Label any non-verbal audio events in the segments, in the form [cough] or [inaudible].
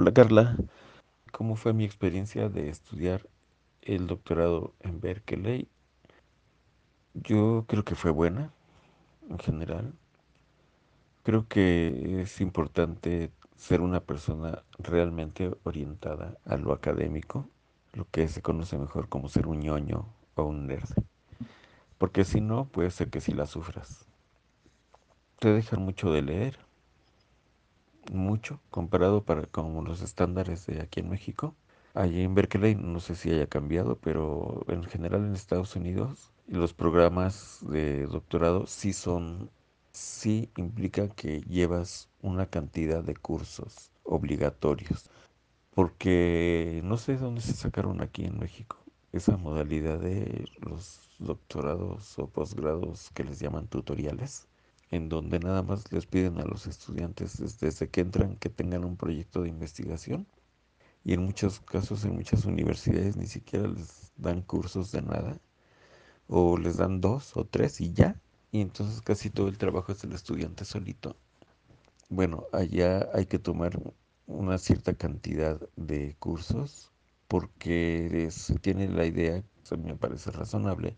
Hola Carla, ¿cómo fue mi experiencia de estudiar el doctorado en Berkeley? Yo creo que fue buena en general. Creo que es importante ser una persona realmente orientada a lo académico, lo que se conoce mejor como ser un ñoño o un nerd, porque si no, puede ser que si la sufras. Te dejan mucho de leer, mucho, comparado para, con los estándares de aquí en México. Allí en Berkeley no sé si haya cambiado, pero en general en Estados Unidos los programas de doctorado sí son, sí implican que llevas una cantidad de cursos obligatorios, porque no sé dónde se sacaron aquí en México esa modalidad de los doctorados o posgrados que les llaman tutoriales, en donde nada más les piden a los estudiantes desde que entran que tengan un proyecto de investigación y en muchos casos, en muchas universidades ni siquiera les dan cursos de nada. O les dan dos o tres y ya. Y entonces casi todo el trabajo es del estudiante solito. Bueno, allá hay que tomar una cierta cantidad de cursos porque se tiene la idea, me parece razonable,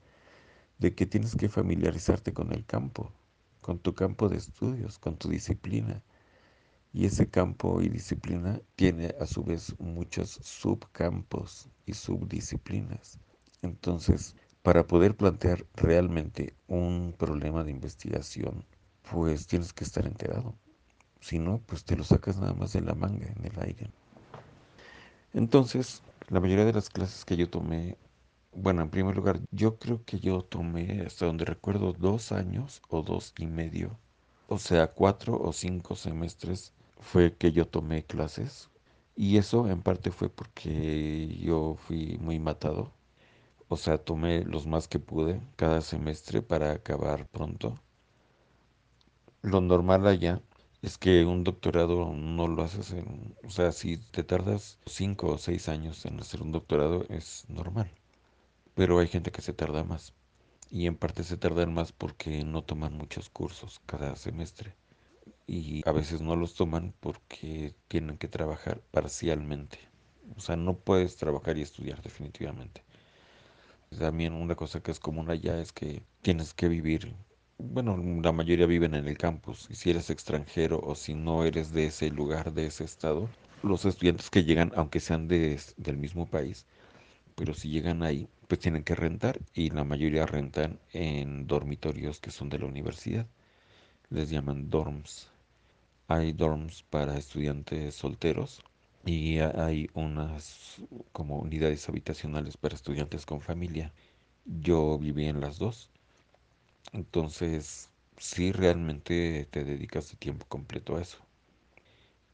de que tienes que familiarizarte con el campo, con tu campo de estudios, con tu disciplina. Y ese campo y disciplina tiene a su vez muchos subcampos y subdisciplinas. Entonces, para poder plantear realmente un problema de investigación, pues tienes que estar enterado. Si no, pues te lo sacas nada más de la manga, en el aire. Entonces, la mayoría de las clases que yo tomé, bueno, en primer lugar, yo creo que yo tomé, hasta donde recuerdo, dos años o dos y medio, o sea, cuatro o cinco semestres fue que yo tomé clases y eso en parte fue porque yo fui muy matado. O sea, tomé los más que pude cada semestre para acabar pronto. Lo normal allá es que un doctorado no lo haces en... O sea, si te tardas cinco o seis años en hacer un doctorado es normal. Pero hay gente que se tarda más. Y en parte se tardan más porque no toman muchos cursos cada semestre y a veces no los toman porque tienen que trabajar parcialmente. O sea, no puedes trabajar y estudiar definitivamente. También una cosa que es común allá es que tienes que vivir, bueno, la mayoría viven en el campus y si eres extranjero o si no eres de ese lugar, de ese estado, los estudiantes que llegan, aunque sean de, del mismo país, pero si llegan ahí, pues tienen que rentar y la mayoría rentan en dormitorios que son de la universidad. Les llaman dorms hay dorms para estudiantes solteros y hay unas como unidades habitacionales para estudiantes con familia. Yo viví en las dos. Entonces, sí realmente te dedicas de tiempo completo a eso.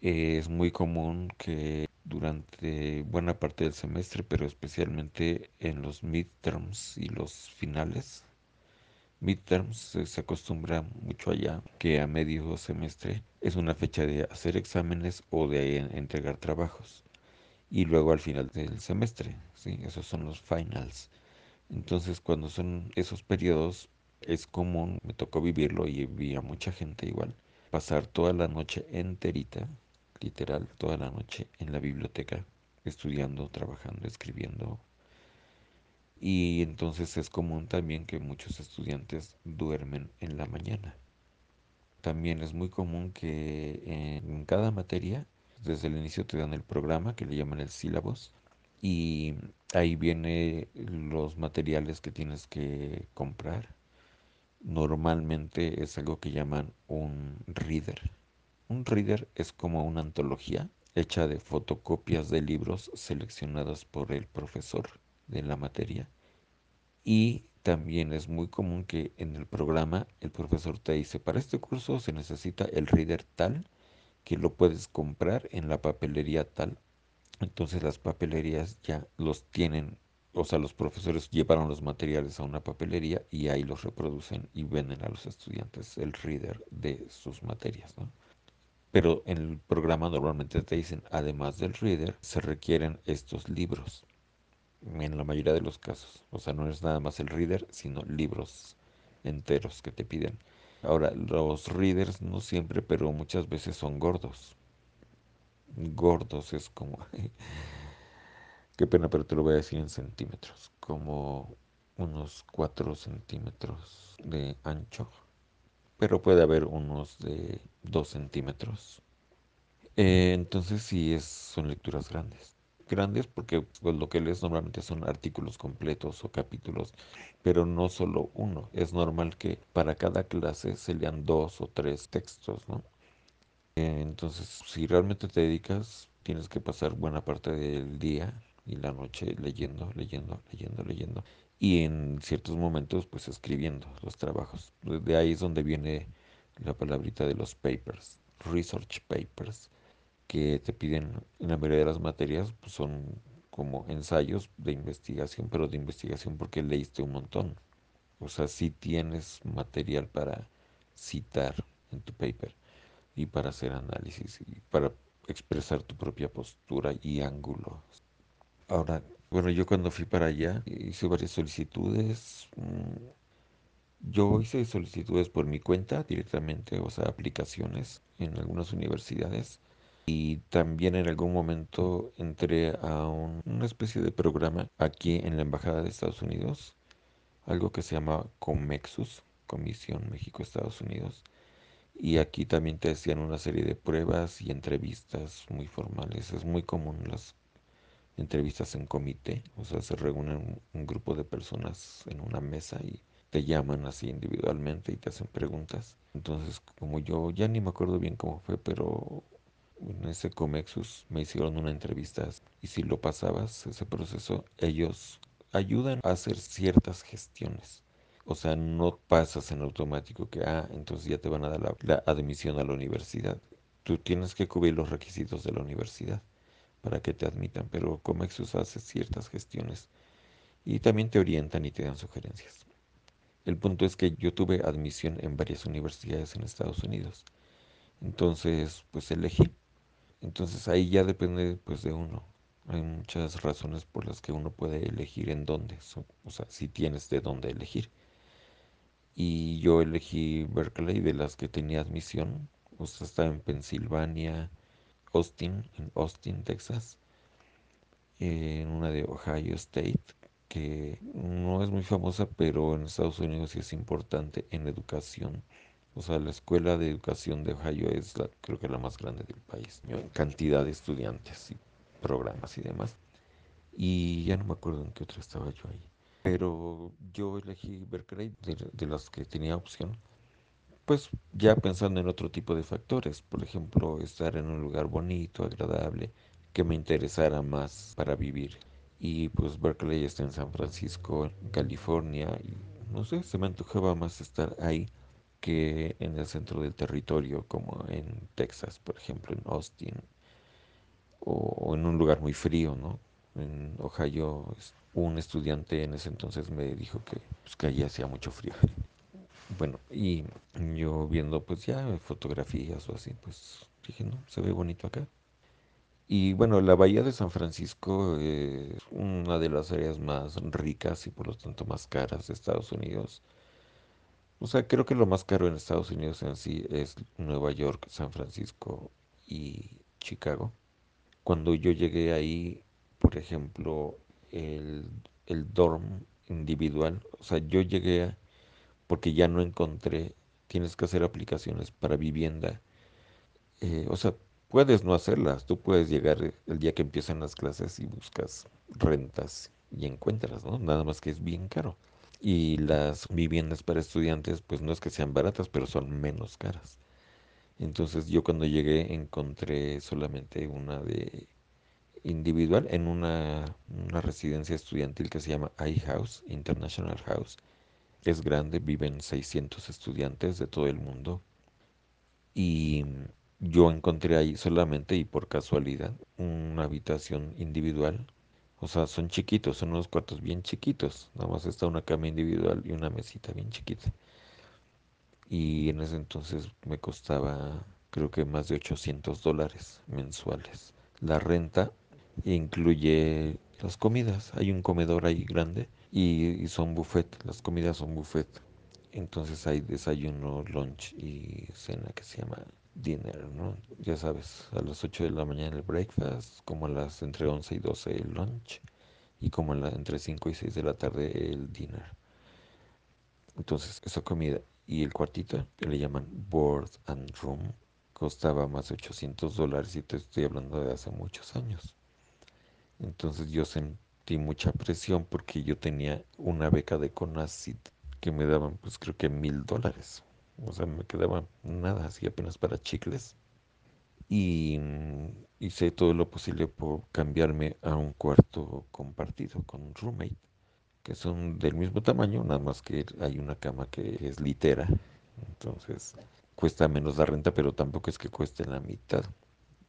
Es muy común que durante buena parte del semestre, pero especialmente en los midterms y los finales, midterms se acostumbra mucho allá que a medio semestre es una fecha de hacer exámenes o de entregar trabajos y luego al final del semestre, ¿sí? esos son los finals. Entonces cuando son esos periodos es común, me tocó vivirlo y vi a mucha gente igual, pasar toda la noche enterita, literal, toda la noche en la biblioteca, estudiando, trabajando, escribiendo, y entonces es común también que muchos estudiantes duermen en la mañana. También es muy común que en cada materia, desde el inicio te dan el programa que le llaman el sílabos y ahí viene los materiales que tienes que comprar. Normalmente es algo que llaman un reader. Un reader es como una antología hecha de fotocopias de libros seleccionados por el profesor de la materia. Y también es muy común que en el programa el profesor te dice, para este curso se necesita el reader tal, que lo puedes comprar en la papelería tal. Entonces las papelerías ya los tienen, o sea, los profesores llevaron los materiales a una papelería y ahí los reproducen y venden a los estudiantes el reader de sus materias, ¿no? Pero en el programa normalmente te dicen, además del reader, se requieren estos libros en la mayoría de los casos. O sea, no es nada más el reader, sino libros enteros que te piden. Ahora, los readers no siempre, pero muchas veces son gordos. gordos, es como, qué pena, pero te lo voy a decir en centímetros, como unos 4 centímetros de ancho, pero puede haber unos de 2 centímetros. Eh, entonces sí es, son lecturas grandes. Grandes porque pues, lo que lees normalmente son artículos completos o capítulos, pero no solo uno. Es normal que para cada clase se lean dos o tres textos, ¿no? Eh, entonces, si realmente te dedicas, tienes que pasar buena parte del día y la noche leyendo, leyendo, leyendo, leyendo. Y en ciertos momentos, pues escribiendo los trabajos. De ahí es donde viene la palabrita de los papers, research papers que te piden en la mayoría de las materias pues son como ensayos de investigación, pero de investigación porque leíste un montón. O sea, sí tienes material para citar en tu paper y para hacer análisis y para expresar tu propia postura y ángulo. Ahora, bueno, yo cuando fui para allá hice varias solicitudes. mm, Yo hice solicitudes por mi cuenta directamente, o sea, aplicaciones en algunas universidades. Y también en algún momento entré a un- una especie de programa aquí en la Embajada de Estados Unidos, algo que se llama Comexus, Comisión México-Estados Unidos. Y aquí también te hacían una serie de pruebas y entrevistas muy formales. Es muy común las entrevistas en comité, o sea, se reúnen un, grupo de personas en una mesa y te llaman así individualmente y te hacen preguntas. Entonces, como yo ya ni me acuerdo bien cómo fue, pero en ese Comexus me hicieron una entrevista y si lo pasabas, ese proceso, ellos ayudan a hacer ciertas gestiones. O sea, no pasas en automático que, ah, entonces ya te van a dar la admisión a la universidad. Tú tienes que cubrir los requisitos de la universidad para que te admitan, pero Comexus hace ciertas gestiones y también te orientan y te dan sugerencias. El punto es que yo tuve admisión en varias universidades en Estados Unidos. Entonces, pues elegí. Entonces ahí ya depende pues de uno. Hay muchas razones por las que uno puede elegir en dónde, o sea, si tienes de dónde elegir. Y yo elegí Berkeley de las que tenía admisión. O sea, estaba en Pensilvania, Austin, en Austin, Texas, en una de Ohio State, que no es muy famosa, pero en Estados Unidos sí es importante en educación. O sea, la escuela de educación de Ohio es la, creo que la más grande del país, en cantidad de estudiantes y programas y demás. Y ya no me acuerdo en qué otra estaba yo ahí. Pero yo elegí Berkeley de, de las que tenía opción. Pues ya pensando en otro tipo de factores, por ejemplo, estar en un lugar bonito, agradable, que me interesara más para vivir. Y pues Berkeley está en San Francisco, California, y no sé, se me antojaba más estar ahí que en el centro del territorio, como en Texas, por ejemplo, en Austin, o, en un lugar muy frío, ¿no? En Ohio, un estudiante en ese entonces me dijo que, pues, que allí hacía mucho frío. Bueno, y yo viendo pues ya fotografías o así, pues dije, no, se ve bonito acá. Y bueno, la bahía de San Francisco es una de las áreas más ricas y por lo tanto más caras de Estados Unidos. O sea, creo que lo más caro en Estados Unidos en sí es Nueva York, San Francisco y Chicago. Cuando yo llegué ahí, por ejemplo, el, el dorm individual, o sea, yo llegué a porque ya no encontré, tienes que hacer aplicaciones para vivienda. Eh, o sea, puedes no hacerlas, tú puedes llegar el día que empiezan las clases y buscas rentas y encuentras, ¿no? Nada más que es bien caro. Y las viviendas para estudiantes, pues no es que sean baratas, pero son menos caras. Entonces yo cuando llegué encontré solamente una de individual en una, una residencia estudiantil que se llama iHouse, International House, Es grande, viven 600 estudiantes de todo el mundo y yo encontré ahí solamente y por casualidad una habitación individual. O sea, son chiquitos, son unos cuartos bien chiquitos. Nada más está una cama individual y una mesita bien chiquita. Y en ese entonces me costaba creo que más de 800 dólares mensuales. La renta incluye las comidas. Hay un comedor ahí grande y, son buffet. Las comidas son buffet. Entonces hay desayuno, lunch y cena que se llama dinner, ¿no? Ya sabes, a las 8 de la mañana el breakfast, como a las entre 11 y 12 el lunch y como a la, entre 5 y 6 de la tarde el dinner. Entonces, esa comida y el cuartito, que le llaman board and room, costaba más de 800 dólares y te estoy hablando de hace muchos años. Entonces yo sentí mucha presión porque yo tenía una beca de CONACYT que me daban pues creo que mil dólares. O sea, me quedaba nada, así apenas para chicles. Y mm, hice todo lo posible por cambiarme a un cuarto compartido con un roommate, que son del mismo tamaño, nada más que hay una cama que es litera. Entonces cuesta menos la renta, pero tampoco es que cueste la mitad.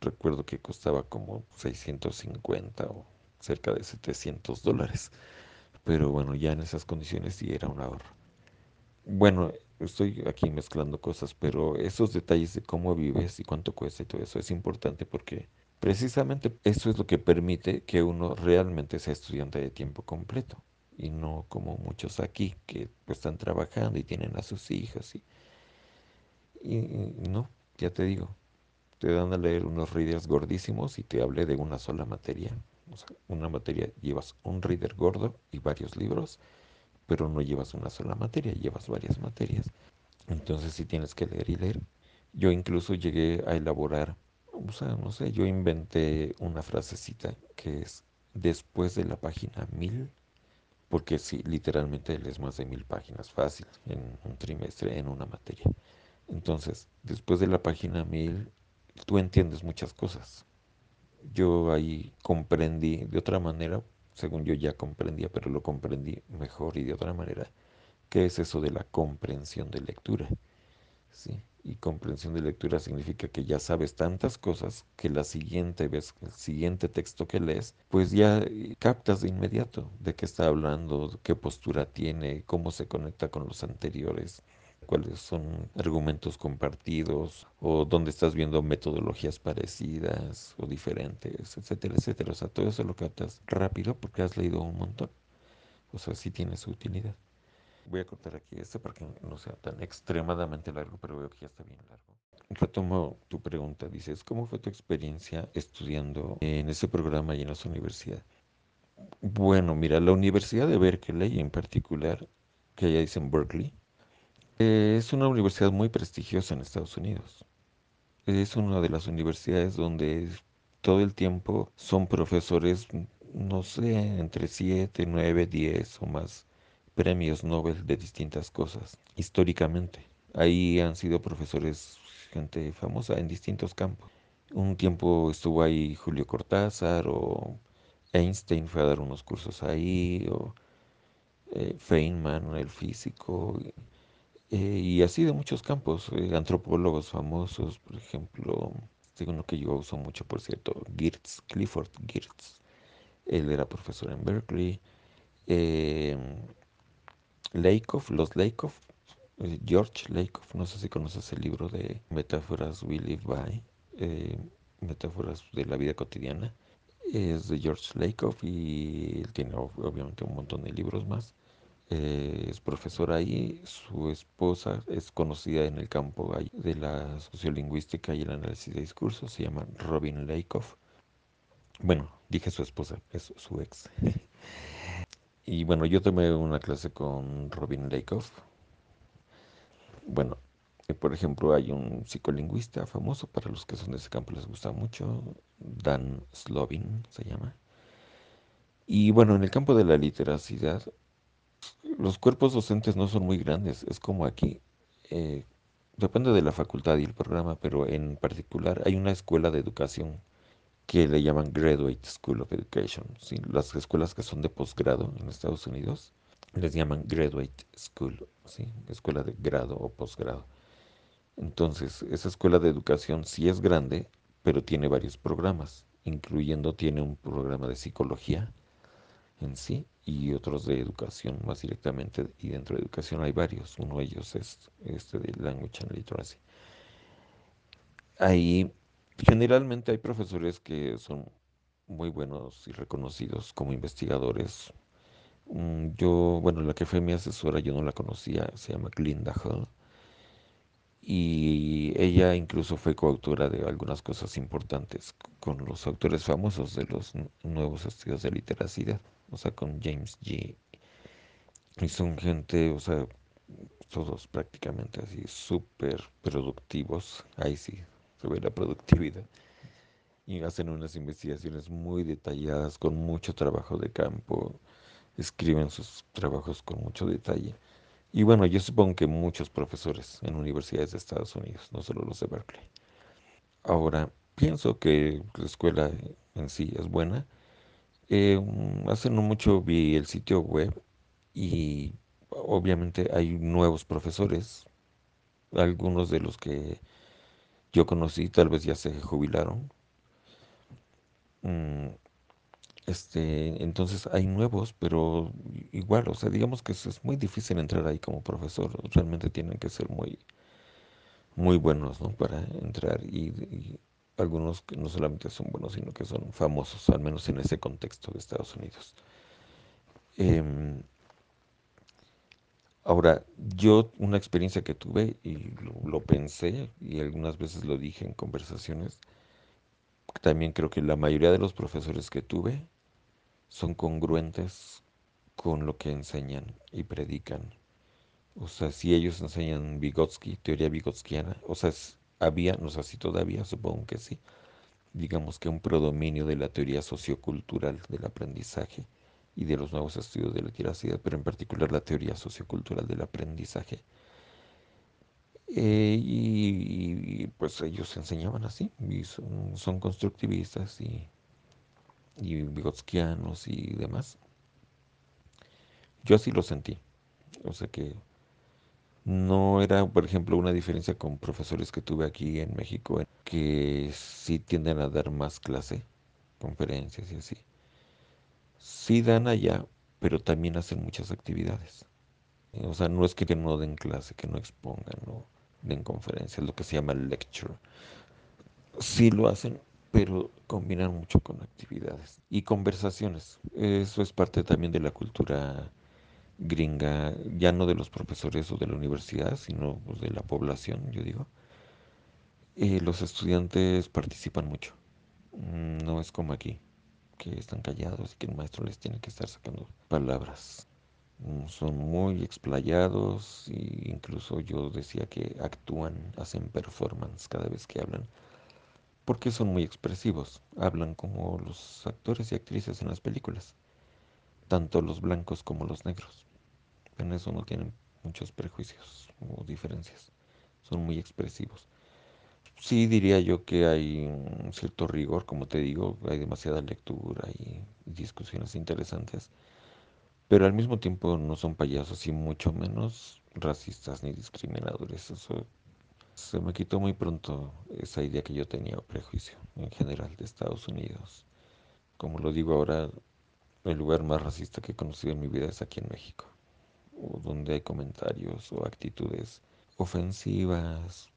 Recuerdo que costaba como 650 o cerca de 700 dólares. Pero bueno, ya en esas condiciones sí era un ahorro. Bueno, estoy aquí mezclando cosas, pero esos detalles de cómo vives y cuánto cuesta y todo eso es importante porque precisamente eso es lo que permite que uno realmente sea estudiante de tiempo completo y no como muchos aquí que pues, están trabajando y tienen a sus hijos y, y- y no, ya te digo, te dan a leer unos readers gordísimos y te hablé de una sola materia. O sea, una materia llevas un reader gordo y varios libros pero no llevas una sola materia, llevas varias materias. Entonces sí tienes que leer y leer. Yo incluso llegué a elaborar, o sea, no sé, yo inventé una frasecita que es después de la página mil, porque sí, literalmente lees más de mil páginas fácil en un trimestre en una materia. Entonces, después de la página mil, tú entiendes muchas cosas. Yo ahí comprendí de otra manera, según yo ya comprendía, pero lo comprendí mejor y de otra manera, ¿Qué es eso de la comprensión de lectura? ¿Sí? Y comprensión de lectura significa que ya sabes tantas cosas que la siguiente vez, el siguiente texto que lees, pues ya eh, captas de inmediato de qué está hablando, qué postura tiene, cómo se conecta con los anteriores, cuáles son argumentos compartidos o dónde estás viendo metodologías parecidas o diferentes, etcétera, etcétera. O sea, todo eso lo captas rápido porque has leído un montón. O sea, sí tiene su utilidad. Voy a cortar aquí este para que no sea tan extremadamente largo, pero veo que ya está bien largo. Retomo tu pregunta. Dices, ¿cómo fue tu experiencia estudiando en ese programa y en esa universidad? Bueno, mira, la Universidad de Berkeley en particular, que allá dicen Berkeley, eh, es una universidad muy prestigiosa en Estados Unidos. Es una de las universidades donde todo el tiempo son profesores, no sé, entre 7, 9, 10 o más premios Nobel de distintas cosas, históricamente. Ahí han sido profesores, gente famosa en distintos campos. Un tiempo estuvo ahí Julio Cortázar o Einstein fue a dar unos cursos ahí, o eh, Feynman, el físico, eh, y así de muchos campos, eh, antropólogos famosos, por ejemplo, tengo uno que yo uso mucho, por cierto, Geertz, Clifford Geertz, él era profesor en Berkeley, eh, los Lakoff, eh, George Lakoff, no sé si conoces el libro de Metáforas We Live By, Metáforas de la vida cotidiana, es de George Lakoff y él tiene ob- obviamente un montón de libros más. Eh, es profesora ahí, su esposa es conocida en el campo de la sociolingüística y el análisis de discursos, se llama Robin Lakoff. Bueno, dije su esposa, es su ex. [laughs] Y bueno, yo tomé una clase con Robin Lakoff. Bueno, eh, por ejemplo, hay un psicolingüista famoso, para los que son de ese campo les gusta mucho, Dan Slovin se llama. Y bueno, en el campo de la literacidad, los cuerpos docentes no son muy grandes, es como aquí. eh, depende de la facultad y el programa, pero en particular hay una escuela de educación que le llaman Graduate School of Education. Las escuelas que son de posgrado en Estados Unidos les llaman Graduate School, escuela de grado o posgrado. Entonces, esa escuela de educación sí es grande, pero tiene varios programas, incluyendo tiene un programa de psicología en sí y otros de educación más directamente. Y dentro de educación hay varios. Uno de ellos es este de Language and Literacy. Ahí generalmente hay profesores que son muy buenos y reconocidos como investigadores. Mm, Yo, bueno, la que fue mi asesora, yo no la conocía, se llama Glinda Hall. y ella incluso fue coautora de algunas cosas importantes con los autores famosos de los nuevos estudios de literacidad, o sea, con James G. Y son gente, o sea, todos prácticamente así, súper productivos, ahí sí se ve la productividad, y hacen unas investigaciones muy detalladas, con mucho trabajo de campo, escriben sus trabajos con mucho detalle. Y bueno, yo supongo que muchos profesores en universidades de Estados Unidos, no solo los de Berkeley. Ahora, pienso que la escuela en sí es buena. Eh, mm, hace no mucho vi el sitio web y obviamente hay nuevos profesores. Algunos de los que yo conocí tal vez ya se jubilaron. Mm, este, entonces hay nuevos, pero igual, o sea, digamos que es, muy difícil entrar ahí como profesor. Realmente tienen que ser muy, muy buenos, ¿no? Para entrar y algunos que no solamente son buenos, sino que son famosos, al menos en ese contexto de Estados Unidos. Em, ahora, yo una experiencia que tuve y lo, lo pensé y algunas veces lo dije en conversaciones, también creo que la mayoría de los profesores que tuve son congruentes con lo que enseñan y predican. O sea, si ellos enseñan Vygotsky, teoría vygotskiana, o sea, es- había, no sé si todavía, supongo que sí, digamos que un predominio de la teoría sociocultural del aprendizaje y de los nuevos estudios de la literacidad, pero en particular la teoría sociocultural del aprendizaje. Eh, y, pues ellos enseñaban así, y son, constructivistas y, y vigotskianos y demás. Yo así lo sentí. O sea que no era, por ejemplo, una diferencia con profesores que tuve aquí en México, que sí tienden a dar más clase, conferencias y así. Sí dan allá, pero también hacen muchas actividades. O sea, no es que no den clase, que no expongan, no den conferencias, lo que se llama lecture. Sí lo hacen, pero combinan mucho con actividades y conversaciones. Eso es parte también de la cultura gringa, ya no de los profesores o de la universidad, sino pues, de la población, yo digo. Eh, los estudiantes participan mucho. Mm, No es como aquí, que están callados y que el maestro les tiene que estar sacando palabras. Mm, Son muy explayados e incluso yo decía que actúan, hacen performance cada vez que hablan, porque son muy expresivos. Hablan como los actores y actrices en las películas, tanto los blancos como los negros. En eso no tienen muchos prejuicios o diferencias. Son muy expresivos. Sí diría yo que hay un cierto rigor, como te digo, hay demasiada lectura y discusiones interesantes, pero al mismo tiempo no son payasos y mucho menos racistas ni discriminadores. Eso se me quitó muy pronto esa idea que yo tenía o prejuicio en general de Estados Unidos. Como lo digo ahora, el lugar más racista que he conocido en mi vida es aquí en México, o donde hay comentarios o actitudes ofensivas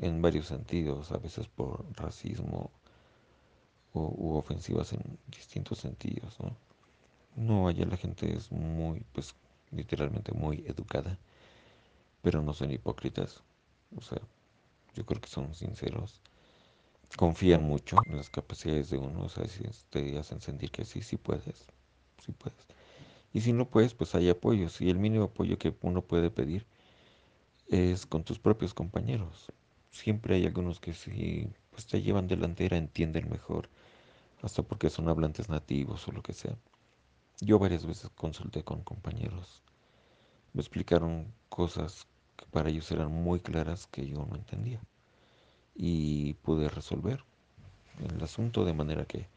en varios sentidos, a veces por racismo o, u ofensivas en distintos sentidos, ¿no? No, allá la gente es muy, pues, literalmente muy educada, pero no son hipócritas. O sea, yo creo que son sinceros. Confían mucho en las capacidades de uno, o sea, si te hacen sentir que sí, sí puedes, sí puedes. Y si no puedes, pues hay apoyos. Y el mínimo apoyo que uno puede pedir es con tus propios compañeros. Siempre hay algunos que sí, pues te llevan delantera, entienden mejor, hasta porque son hablantes nativos o lo que sea. Yo varias veces consulté con compañeros, me explicaron cosas que para ellos eran muy claras que yo no entendía y pude resolver el asunto de manera que,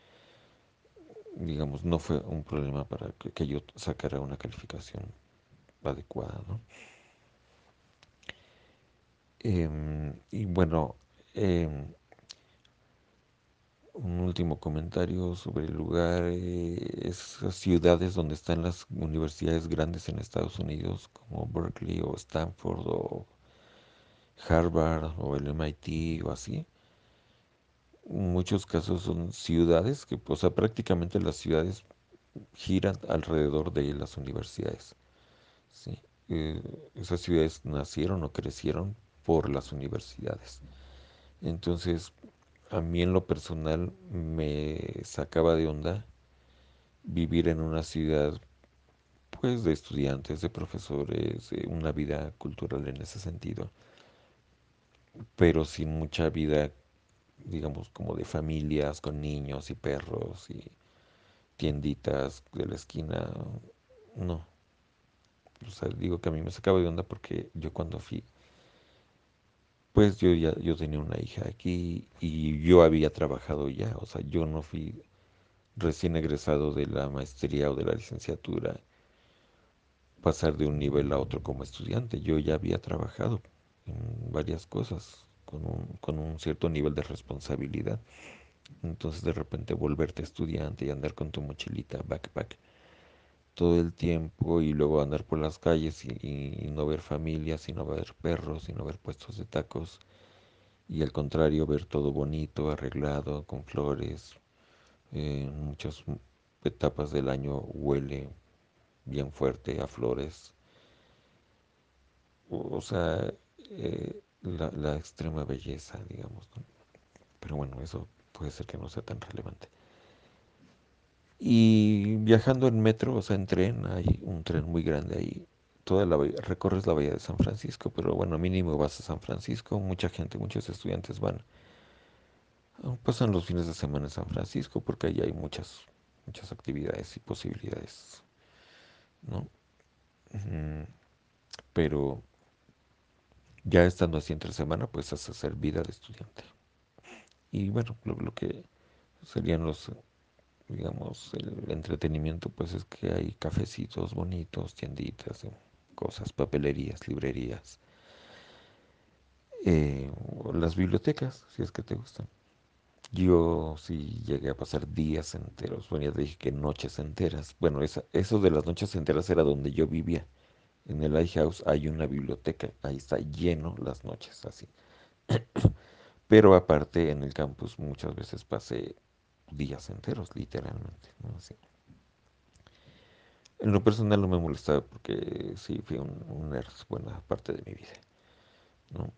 digamos, no fue un problema para que, yo sacara una calificación adecuada, ¿no? Em, y bueno, em, un último comentario sobre el lugar, eh, esas ciudades donde están las universidades grandes en Estados Unidos, como Berkeley o Stanford o Harvard o el MIT o así. Muchos casos son ciudades que, o sea, prácticamente las ciudades giran alrededor de las universidades. ¿sí? Eh, esas ciudades nacieron o crecieron por las universidades. Entonces, a mí en lo personal me sacaba de onda vivir en una ciudad pues de estudiantes, de profesores, una vida cultural en ese sentido, pero sin mucha vida, digamos, como de familias con niños y perros y tienditas de la esquina. No, o sea, digo que a mí me sacaba de onda porque yo cuando fui, pues yo ya yo tenía una hija aquí y yo había trabajado ya, o sea, yo no fui recién egresado de la maestría o de la licenciatura pasar de un nivel a otro como estudiante. Yo ya había trabajado en varias cosas con un, con un cierto nivel de responsabilidad. Entonces de repente volverte estudiante y andar con tu mochilita, backpack, todo el tiempo y luego andar por las calles y, no ver familias, y no ver perros, y no ver puestos de tacos. Y al contrario, ver todo bonito, arreglado, con flores. Eh, muchas etapas del año huele bien fuerte a flores. O sea, eh, la, extrema belleza, digamos. Pero bueno, eso puede ser que no sea tan relevante. Y viajando en metro, o sea, en tren, hay un tren muy grande ahí. Toda la recorres la bahía de San Francisco, pero bueno, mínimo vas a San Francisco. Mucha gente, muchos estudiantes van. ah, Pasan los fines de semana en San Francisco porque ahí hay muchas, muchas actividades y posibilidades, ¿no? Pero ya estando así entre semana, pues has hacer vida de estudiante. Y bueno, lo, lo que serían los, digamos, el entretenimiento, pues es que hay cafecitos bonitos, tienditas, eh, cosas, papelerías, librerías, eh, las bibliotecas, si es que te gustan. Yo sí llegué a pasar días enteros, bueno, ya dije que noches enteras. Bueno, esa, eso de las noches enteras era donde yo vivía. En el Lighthouse hay una biblioteca, ahí está lleno las noches, así. [coughs] Pero aparte en el campus muchas veces pasé días enteros, literalmente. Así. En lo personal no me molestaba porque sí fui un, un nerd buena parte de mi vida, ¿no?